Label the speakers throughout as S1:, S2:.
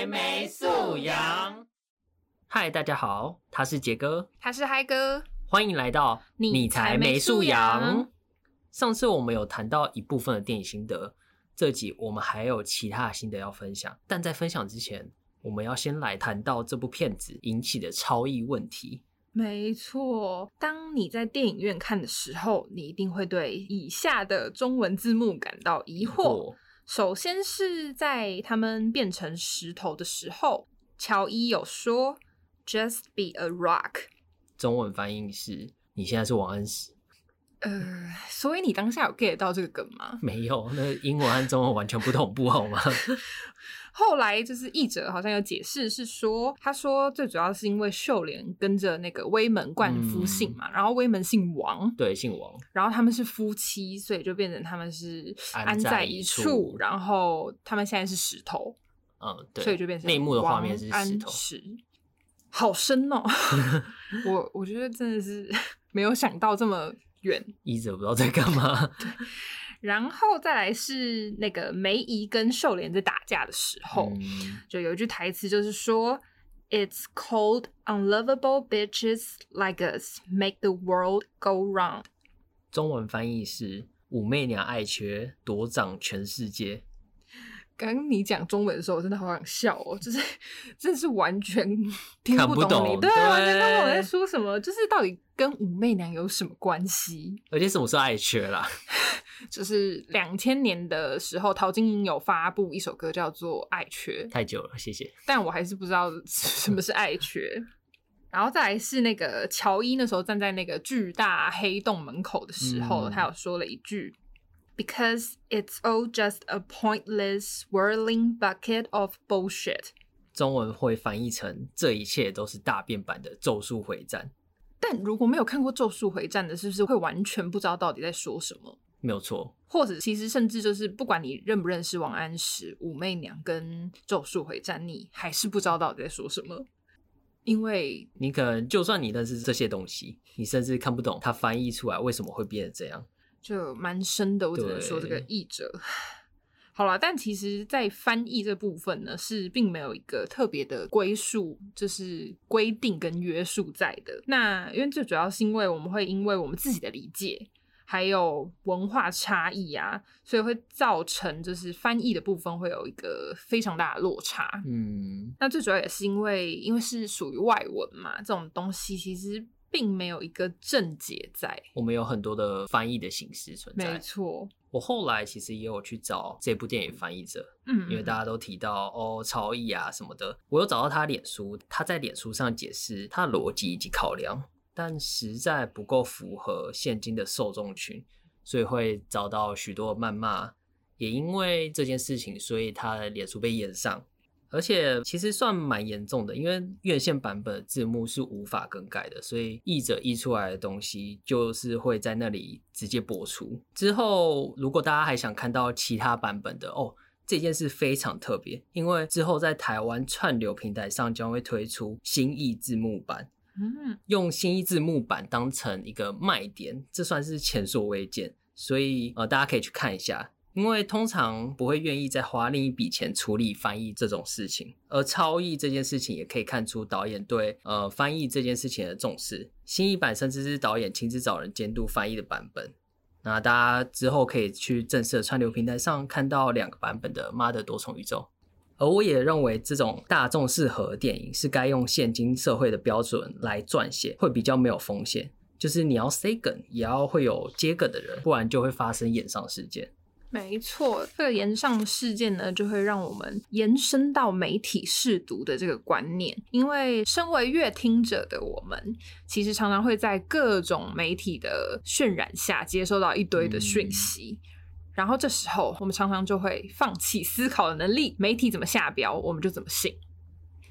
S1: 才没素养。嗨，大家好，他是杰哥，
S2: 他是嗨哥，
S1: 欢迎来到
S2: 你才没素养。
S1: 上次我们有谈到一部分的电影心得，这集我们还有其他的心得要分享。但在分享之前，我们要先来谈到这部片子引起的超译问题。
S2: 没错，当你在电影院看的时候，你一定会对以下的中文字幕感到疑惑。首先是在他们变成石头的时候，乔伊有说 “just be a rock”，
S1: 中文翻译是“你现在是王安石”。
S2: 呃，所以你当下有 get 到这个梗吗？
S1: 没有，那英文和中文完全不同步，好吗？
S2: 后来就是译者好像有解释，是说他说最主要是因为秀莲跟着那个威门冠夫姓嘛，然后威门姓王，
S1: 对，姓王，
S2: 然后他们是夫妻，所以就变成他们是安在一处，然后他们现在是石头，
S1: 嗯，对，
S2: 所以就变成
S1: 内幕的画面是石头，
S2: 好深哦，我我觉得真的是 没有想到这么远，
S1: 译者不知道在干嘛。
S2: 然后再来是那个梅姨跟秀莲在打架的时候，就有一句台词，就是说：“It's cold, unlovable bitches like us make the world go round。”
S1: 中文翻译是“武媚娘爱缺，夺掌全世界。”
S2: 刚刚你讲中文的时候，我真的好想笑哦，就是 真是完全 听
S1: 不
S2: 懂你，对，完全看不懂我在说什么，就是到底跟武媚娘有什么关系？
S1: 而且什么是爱缺啦？
S2: 就是两千年的时候，陶晶莹有发布一首歌叫做《爱缺》，
S1: 太久了，谢谢。
S2: 但我还是不知道 什么是爱缺。然后再来是那个乔伊那时候站在那个巨大黑洞门口的时候，他有说了一句：“Because it's all just a pointless whirling bucket of bullshit。”
S1: 中文会翻译成“这一切都是大变版的咒术回战”。
S2: 但如果没有看过《咒术回战》的，是不是会完全不知道到底在说什么？
S1: 没有错，
S2: 或者其实甚至就是不管你认不认识王安石、武媚娘跟咒术回战，你还是不知道到底在说什么，因为
S1: 你可能就算你认识这些东西，你甚至看不懂它翻译出来为什么会变成这样，
S2: 就蛮深的。我只能说这个译者好了，但其实，在翻译这部分呢，是并没有一个特别的归属，就是规定跟约束在的。那因为最主要是因为我们会因为我们自己的理解。还有文化差异啊，所以会造成就是翻译的部分会有一个非常大的落差。
S1: 嗯，
S2: 那最主要也是因为因为是属于外文嘛，这种东西其实并没有一个正解在。
S1: 我们有很多的翻译的形式存在。
S2: 没错，
S1: 我后来其实也有去找这部电影翻译者，
S2: 嗯，
S1: 因为大家都提到哦超译啊什么的，我有找到他脸书，他在脸书上解释他的逻辑以及考量。但实在不够符合现今的受众群，所以会遭到许多谩骂。也因为这件事情，所以他的脸书被延上，而且其实算蛮严重的。因为院线版本字幕是无法更改的，所以译者译出来的东西就是会在那里直接播出。之后，如果大家还想看到其他版本的哦，这件事非常特别，因为之后在台湾串流平台上将会推出新译字幕版。
S2: 嗯，
S1: 用新一字幕版当成一个卖点，这算是前所未见。所以呃，大家可以去看一下，因为通常不会愿意再花另一笔钱处理翻译这种事情。而超译这件事情，也可以看出导演对呃翻译这件事情的重视。新一版甚至是导演亲自找人监督翻译的版本。那大家之后可以去正式的串流平台上看到两个版本的《妈的多重宇宙》。而我也认为，这种大众适合电影是该用现今社会的标准来撰写，会比较没有风险。就是你要塞梗，也要会有接梗的人，不然就会发生演上事件。
S2: 没错，这个延上事件呢，就会让我们延伸到媒体试读的这个观念。因为身为阅听者的我们，其实常常会在各种媒体的渲染下，接收到一堆的讯息。然后这时候，我们常常就会放弃思考的能力，媒体怎么下标，我们就怎么信。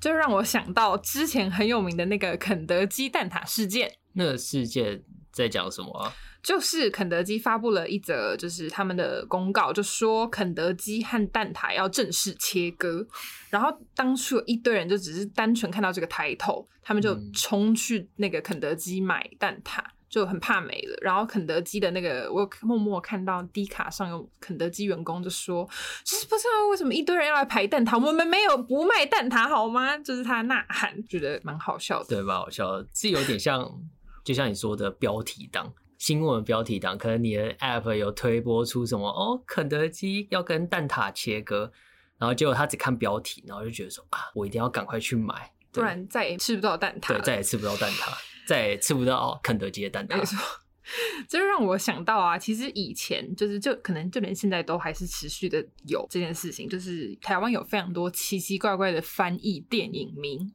S2: 就让我想到之前很有名的那个肯德基蛋挞事件。
S1: 那个事件在讲什么？
S2: 就是肯德基发布了一则，就是他们的公告，就说肯德基和蛋挞要正式切割。然后当初有一堆人就只是单纯看到这个抬头，他们就冲去那个肯德基买蛋挞。就很怕没了。然后肯德基的那个，我默默看到低卡上有肯德基员工就说，就是不知道为什么一堆人要来排蛋挞，我们没有不卖蛋挞好吗？就是他呐喊，觉得蛮好笑的。
S1: 对，蛮好笑的，是有点像，就像你说的标题党。新闻标题党，可能你的 App 有推播出什么哦，肯德基要跟蛋挞切割，然后结果他只看标题，然后就觉得说啊，我一定要赶快去买，
S2: 不然再也吃不到蛋挞
S1: 对，再也吃不到蛋挞，再也吃不到肯德基的蛋挞。
S2: 没错，这就让我想到啊，其实以前就是就可能就连现在都还是持续的有这件事情，就是台湾有非常多奇奇怪怪的翻译电影名，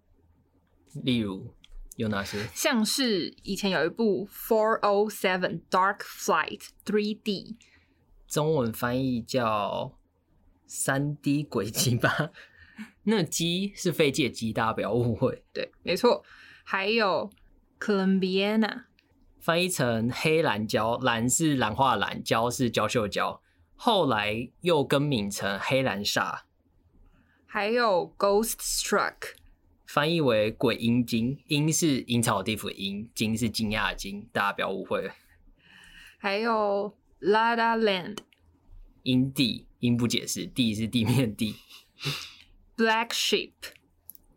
S1: 例如有哪些？
S2: 像是以前有一部《Four O Seven Dark Flight 3D》，
S1: 中文翻译叫三 D 轨迹吧？那机是飞机的机，大家不要误会。
S2: 对，没错，还有 Colombiana，
S1: 翻译成黑蓝胶，蓝是蓝化蓝，胶是胶绣胶，后来又更名成黑蓝煞，
S2: 还有 Ghost Struck，
S1: 翻译为鬼阴经，阴是阴曹地府的阴，经是惊讶的惊，大家不要误会。
S2: 还有 Lada Land，、
S1: 阴地，阴不解释，地是地面地。
S2: Black Sheep、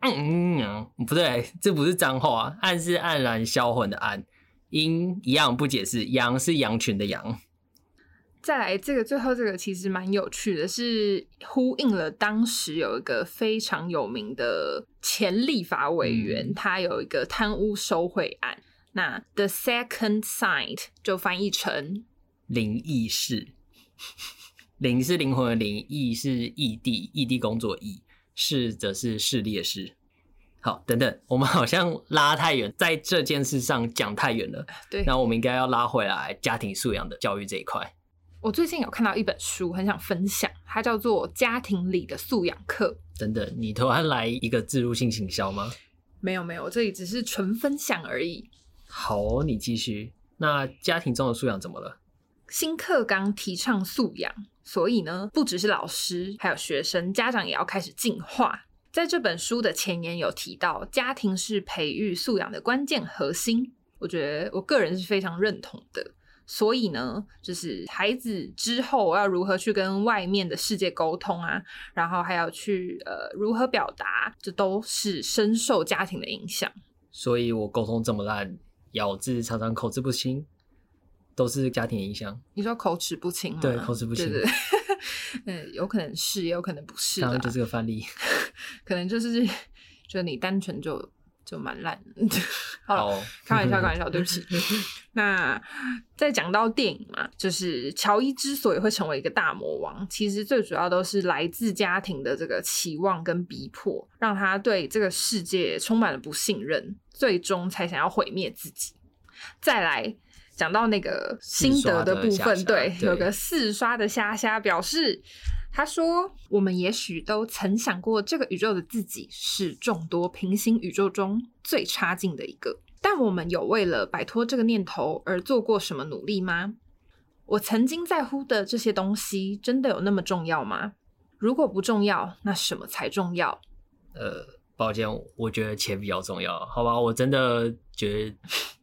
S1: 嗯嗯，不对，这不是脏话，啊暗是黯然销魂的暗，阴一样不解释，羊是羊群的羊。
S2: 再来，这个最后这个其实蛮有趣的，是呼应了当时有一个非常有名的前立法委员，他有一个贪污受贿案。那 The Second Sight 就翻译成
S1: 灵异事，灵是灵魂的灵，异是异地，异地工作异，事则是势力的事。好，等等，我们好像拉太远，在这件事上讲太远了。
S2: 对。
S1: 那我们应该要拉回来家庭素养的教育这一块。
S2: 我最近有看到一本书，很想分享，它叫做《家庭里的素养课》。
S1: 等等，你突然来一个自入性行销吗？
S2: 没有没有，这里只是纯分享而已。
S1: 好哦，你继续。那家庭中的素养怎么了？
S2: 新课纲提倡素养，所以呢，不只是老师，还有学生、家长也要开始进化。在这本书的前言有提到，家庭是培育素养的关键核心。我觉得我个人是非常认同的。所以呢，就是孩子之后要如何去跟外面的世界沟通啊，然后还要去呃如何表达，这都是深受家庭的影响。
S1: 所以我沟通这么烂，咬字常常口字不清，都是家庭影响。
S2: 你说口齿不清吗？
S1: 对口齿不清
S2: 对对 嗯，有可能是，也有可能不是啦
S1: 刚刚就是个范例。
S2: 可能就是就你单纯就就蛮烂。好了，
S1: 好，
S2: 开玩笑，开玩笑，对不起。那再讲到电影嘛，就是乔伊之所以会成为一个大魔王，其实最主要都是来自家庭的这个期望跟逼迫，让他对这个世界充满了不信任，最终才想要毁灭自己。再来。讲到那个心得的部分，
S1: 对
S2: 有个四刷的虾虾表示，他说：“我们也许都曾想过，这个宇宙的自己是众多平行宇宙中最差劲的一个。但我们有为了摆脱这个念头而做过什么努力吗？我曾经在乎的这些东西，真的有那么重要吗？如果不重要，那什么才重要？
S1: 呃，抱歉，我觉得钱比较重要，好吧？我真的觉得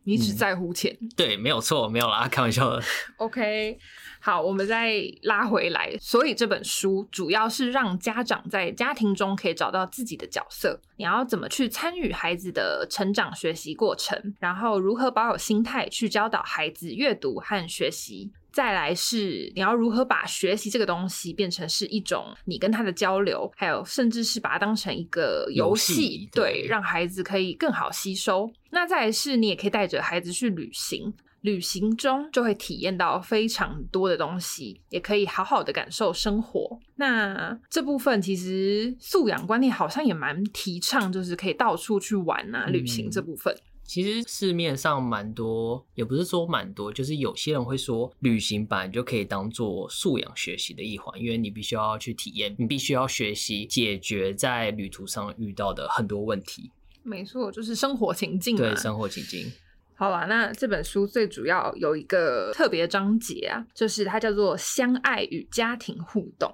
S2: 你只在乎钱。
S1: 对，没有错，没有啦，开玩笑的。
S2: OK，好，我们再拉回来。所以这本书主要是让家长在家庭中可以找到自己的角色，你要怎么去参与孩子的成长学习过程，然后如何保有心态去教导孩子阅读和学习。再来是你要如何把学习这个东西变成是一种你跟他的交流，还有甚至是把它当成一个游
S1: 游
S2: 戏
S1: 戏，
S2: 对，
S1: 对
S2: 让孩子可以更好吸收。那再来是你也可以带着孩子去旅行，旅行中就会体验到非常多的东西，也可以好好的感受生活。那这部分其实素养观念好像也蛮提倡，就是可以到处去玩啊，旅行
S1: 嗯
S2: 这部分。
S1: 其实市面上蛮多，也不是说蛮多，就是有些人会说，旅行版就可以当做素养学习的一环，因为你必须要去体验，你必须要学习解决在旅途上遇到的很多问题，
S2: 没错，就是生活情境嘛。
S1: 对生活情境。
S2: 好啦，那这本书最主要有一个特别章节啊，就是它叫做“相爱与家庭互动”。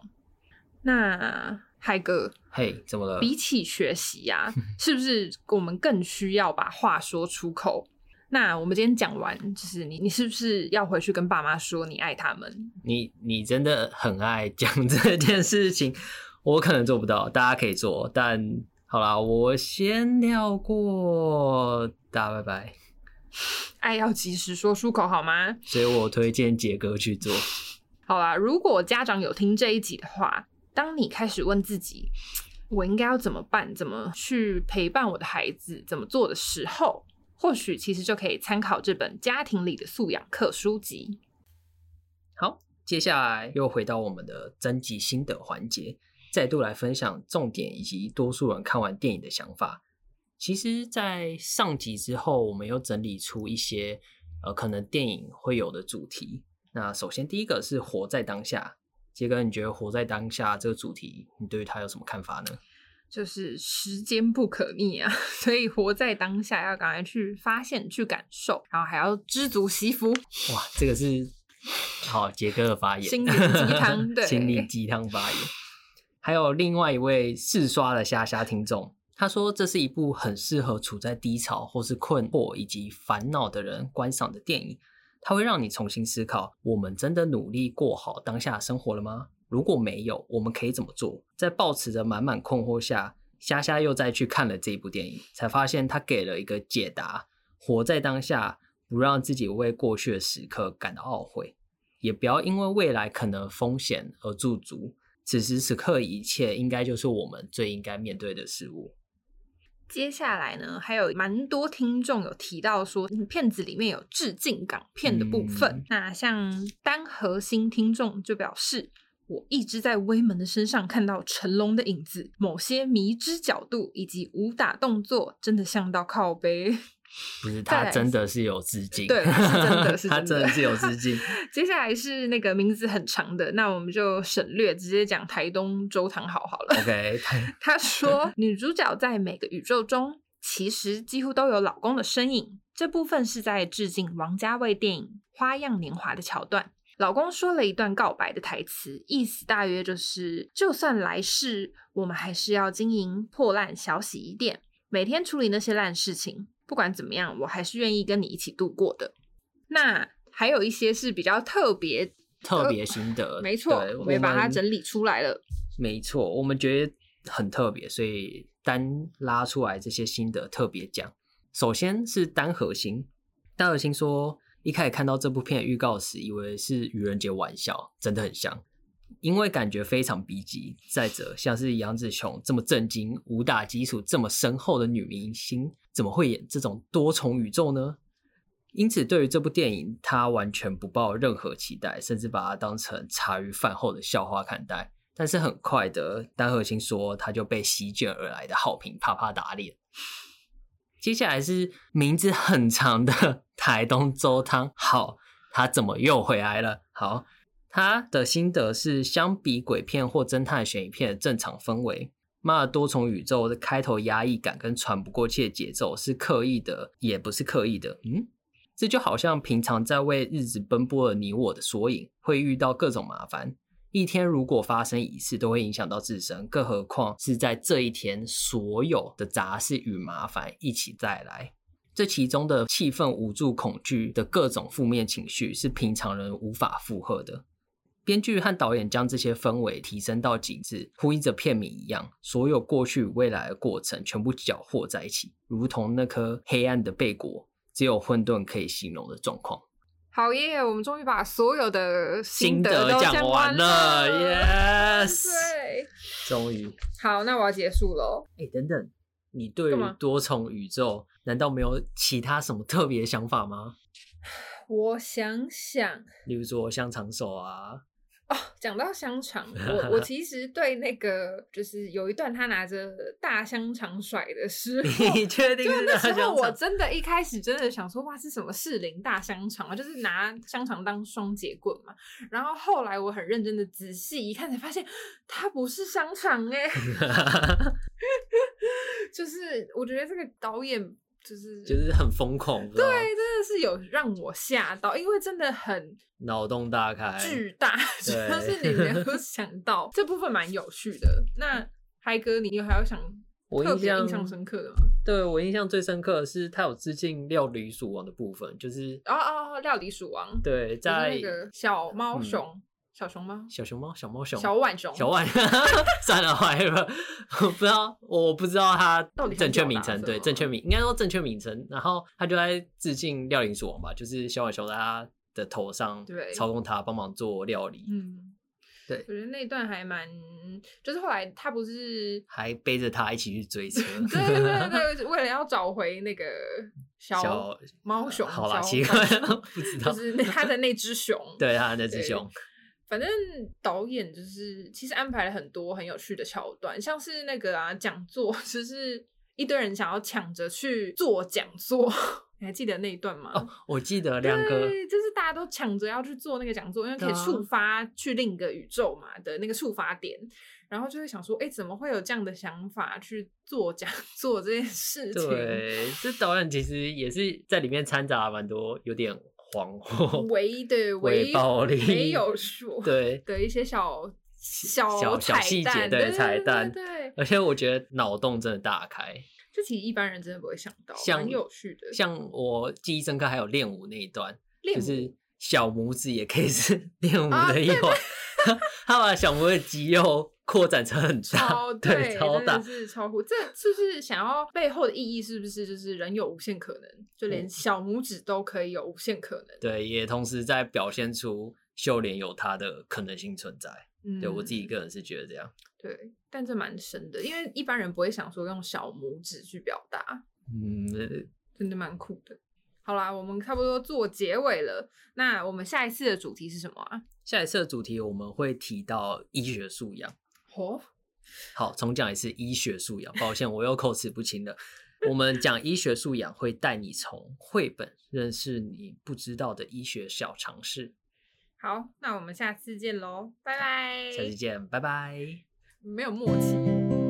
S2: 那海哥，
S1: 嘿，怎么了？
S2: 比起学习呀、是不是我们更需要把话说出口？那我们今天讲完，就是你，你是不是要回去跟爸妈说你爱他们？
S1: 你你真的很爱讲这件事情，我可能做不到，大家可以做，但好啦，我先跳过，大家拜拜。
S2: 爱要及时说出口，好吗？
S1: 所以我推荐杰哥去做。
S2: 好啦，如果家长有听这一集的话，当你开始问自己，我应该要怎么办，怎么去陪伴我的孩子，怎么做的时候。或许其实就可以参考这本家庭里的素养课书籍。
S1: 好，接下来又回到我们的征集心得环节，再度来分享重点以及多数人看完电影的想法。其实，在上集之后，我们又整理出一些呃可能电影会有的主题。那首先第一个是活在当下，杰哥，你觉得活在当下这个主题，你对于它有什么看法呢？
S2: 就是时间不可逆啊，所以活在当下，要赶快去发现、去感受，然后还要知足惜福。
S1: 哇，这个是好杰哥的发言，
S2: 心灵鸡汤，对，
S1: 心灵鸡汤发言。还有另外一位试刷的虾虾听众，他说这是一部很适合处在低潮或是困惑以及烦恼的人观赏的电影，它会让你重新思考：我们真的努力过好当下生活了吗？如果没有，我们可以怎么做？在抱持着满满困惑下，虾虾又再去看了这一部电影，才发现他给了一个解答：活在当下，不让自己为过去的时刻感到懊悔，也不要因为未来可能风险而驻足。此时此刻，一切应该就是我们最应该面对的事物。
S2: 接下来呢，还有蛮多听众有提到说，片子里面有致敬港片的部分。那像单核心听众就表示。我一直在威门的身上看到成龙的影子，某些迷之角度以及武打动作，真的像到靠背。
S1: 不是 他真的是有资金，
S2: 对，是真的是
S1: 他真的是有资金。
S2: 接下来是那个名字很长的，那我们就省略，直接讲台东周汤好好了。
S1: OK，
S2: 他说女主角在每个宇宙中其实几乎都有老公的身影，这部分是在致敬王家卫电影《花样年华》的桥段。老公说了一段告白的台词，意思大约就是：就算来世我们还是要经营破烂小洗衣店，每天处理那些烂事情。不管怎么样，我还是愿意跟你一起度过的。那还有一些是比较特别、
S1: 特别心得，
S2: 没错，我们把它整理出来了。
S1: 没错，我们觉得很特别，所以单拉出来这些心得特别讲。首先是单核心，单核心说。一开始看到这部片的预告时，以为是愚人节玩笑，真的很像，因为感觉非常逼急。再者，像是杨紫琼这么震惊、武打基础这么深厚的女明星，怎么会演这种多重宇宙呢？因此，对于这部电影，他完全不抱任何期待，甚至把它当成茶余饭后的笑话看待。但是很快的，丹鹤清说，他就被席卷而来的好评啪啪打脸。接下来是名字很长的 台东周汤，好，他怎么又回来了？好，他的心得是，相比鬼片或侦探悬疑片的正常氛围，妈的多重宇宙的开头压抑感跟喘不过气的节奏是刻意的，也不是刻意的。嗯，这就好像平常在为日子奔波的你我的缩影，会遇到各种麻烦。一天如果发生一次，都会影响到自身，更何况是在这一天，所有的杂事与麻烦一起再来，这其中的气愤、无助、恐惧的各种负面情绪，是平常人无法负荷的。编剧和导演将这些氛围提升到极致，呼应着片名一样，所有过去与未来的过程全部搅和在一起，如同那颗黑暗的贝果，只有混沌可以形容的状况。
S2: 好耶！我们终于把所有的心
S1: 得
S2: 都讲
S1: 完
S2: 了
S1: ，yes，
S2: 对，
S1: 终于。
S2: 好，那我要结束了。
S1: 哎，等等，你对于多重宇宙难道没有其他什么特别想法吗？
S2: 我想想，
S1: 例如说香肠手啊。
S2: 哦，讲到香肠，我我其实对那个就是有一段他拿着大香肠甩的时候，
S1: 你确定？
S2: 就那时候我真的一开始真的想说，哇，是什么士林大香肠啊？就是拿香肠当双节棍嘛。然后后来我很认真的仔细一看，才发现它不是香肠哎 就是我觉得这个导演。就是
S1: 就是很疯狂，
S2: 对，真的是有让我吓到，因为真的很
S1: 脑洞大开，
S2: 巨大，就是你没有 想到这部分蛮有趣的。那嗨哥，你有还有想
S1: 我印象
S2: 特别印象深刻的吗？
S1: 对我印象最深刻的是他有致敬料理鼠王的部分，就是
S2: 哦哦，哦料理鼠王，
S1: 对，
S2: 就是
S1: 在
S2: 那个小猫
S1: 嗯
S2: 熊，小熊吗？
S1: 小熊猫、小猫熊、
S2: 小浣熊，
S1: 小浣，算了，坏了，我不知道，我不知道它
S2: 到底
S1: 正确名称，对，正确名应该说正确名称。然后他就在致敬料理鼠王吧，就是小浣熊在他的头上
S2: 对
S1: 操控他，帮忙做料理，
S2: 嗯，
S1: 对
S2: 我觉得那段还蛮，就是后来他不是，
S1: 还背着他一起去追车。
S2: 对对对对，为了要找回那个小
S1: 小
S2: 猫熊，
S1: 好啦，奇怪，不知道
S2: 就。是他的那只熊，
S1: 对他的那只熊，
S2: 反正导演就是其实安排了很多很有趣的桥段，像是那个啊讲座，就是一堆人想要抢着去做讲座，你还记得那一段吗？
S1: 哦，我记得两个
S2: 对，就是大家都抢着要去做那个讲座，因为可以触发去另一个宇宙嘛的那个触发点，然后就会想说，哎，怎么会有这样的想法去做讲座这件事情？
S1: 对，这导演其实也是在里面掺杂蛮多有点
S2: 唯的
S1: 伪
S2: 唯
S1: 暴力
S2: 没有说
S1: 对，
S2: 的一些小小
S1: 小细节
S2: 蛋，
S1: 对
S2: 对
S1: 彩蛋
S2: 对
S1: 而且我觉得脑洞真的大开，
S2: 这其实一般人真的不会想到，
S1: 像
S2: 蛮有趣的。
S1: 像我记忆深刻还有练舞那一段，就是小拇指也可以是 练舞的一环，他把小拇指肌肉扩展成很大，
S2: 超
S1: 对，超大
S2: 是超酷。这是不是想要背后的意义？是不是就是人有无限可能，就连小拇指都可以有无限可能？
S1: 对，也同时在表现出秀莲有它的可能性存在。
S2: 嗯，
S1: 对我自己个人是觉得这样。
S2: 对，但这蛮深的，因为一般人不会想说用小拇指去表达，
S1: 嗯，
S2: 真的蛮酷的。好啦，我们差不多做结尾了。那我们下一次的主题是什么啊？
S1: 下一次的主题我们会提到医学素养。
S2: 哦，
S1: 好，重讲一次医学素养。抱歉，我又口齿不清了。我们讲医学素养，会带你从绘本认识你不知道的医学小常识。
S2: 好，那我们下次见喽，拜拜。
S1: 下次见，拜拜。
S2: 没有默契。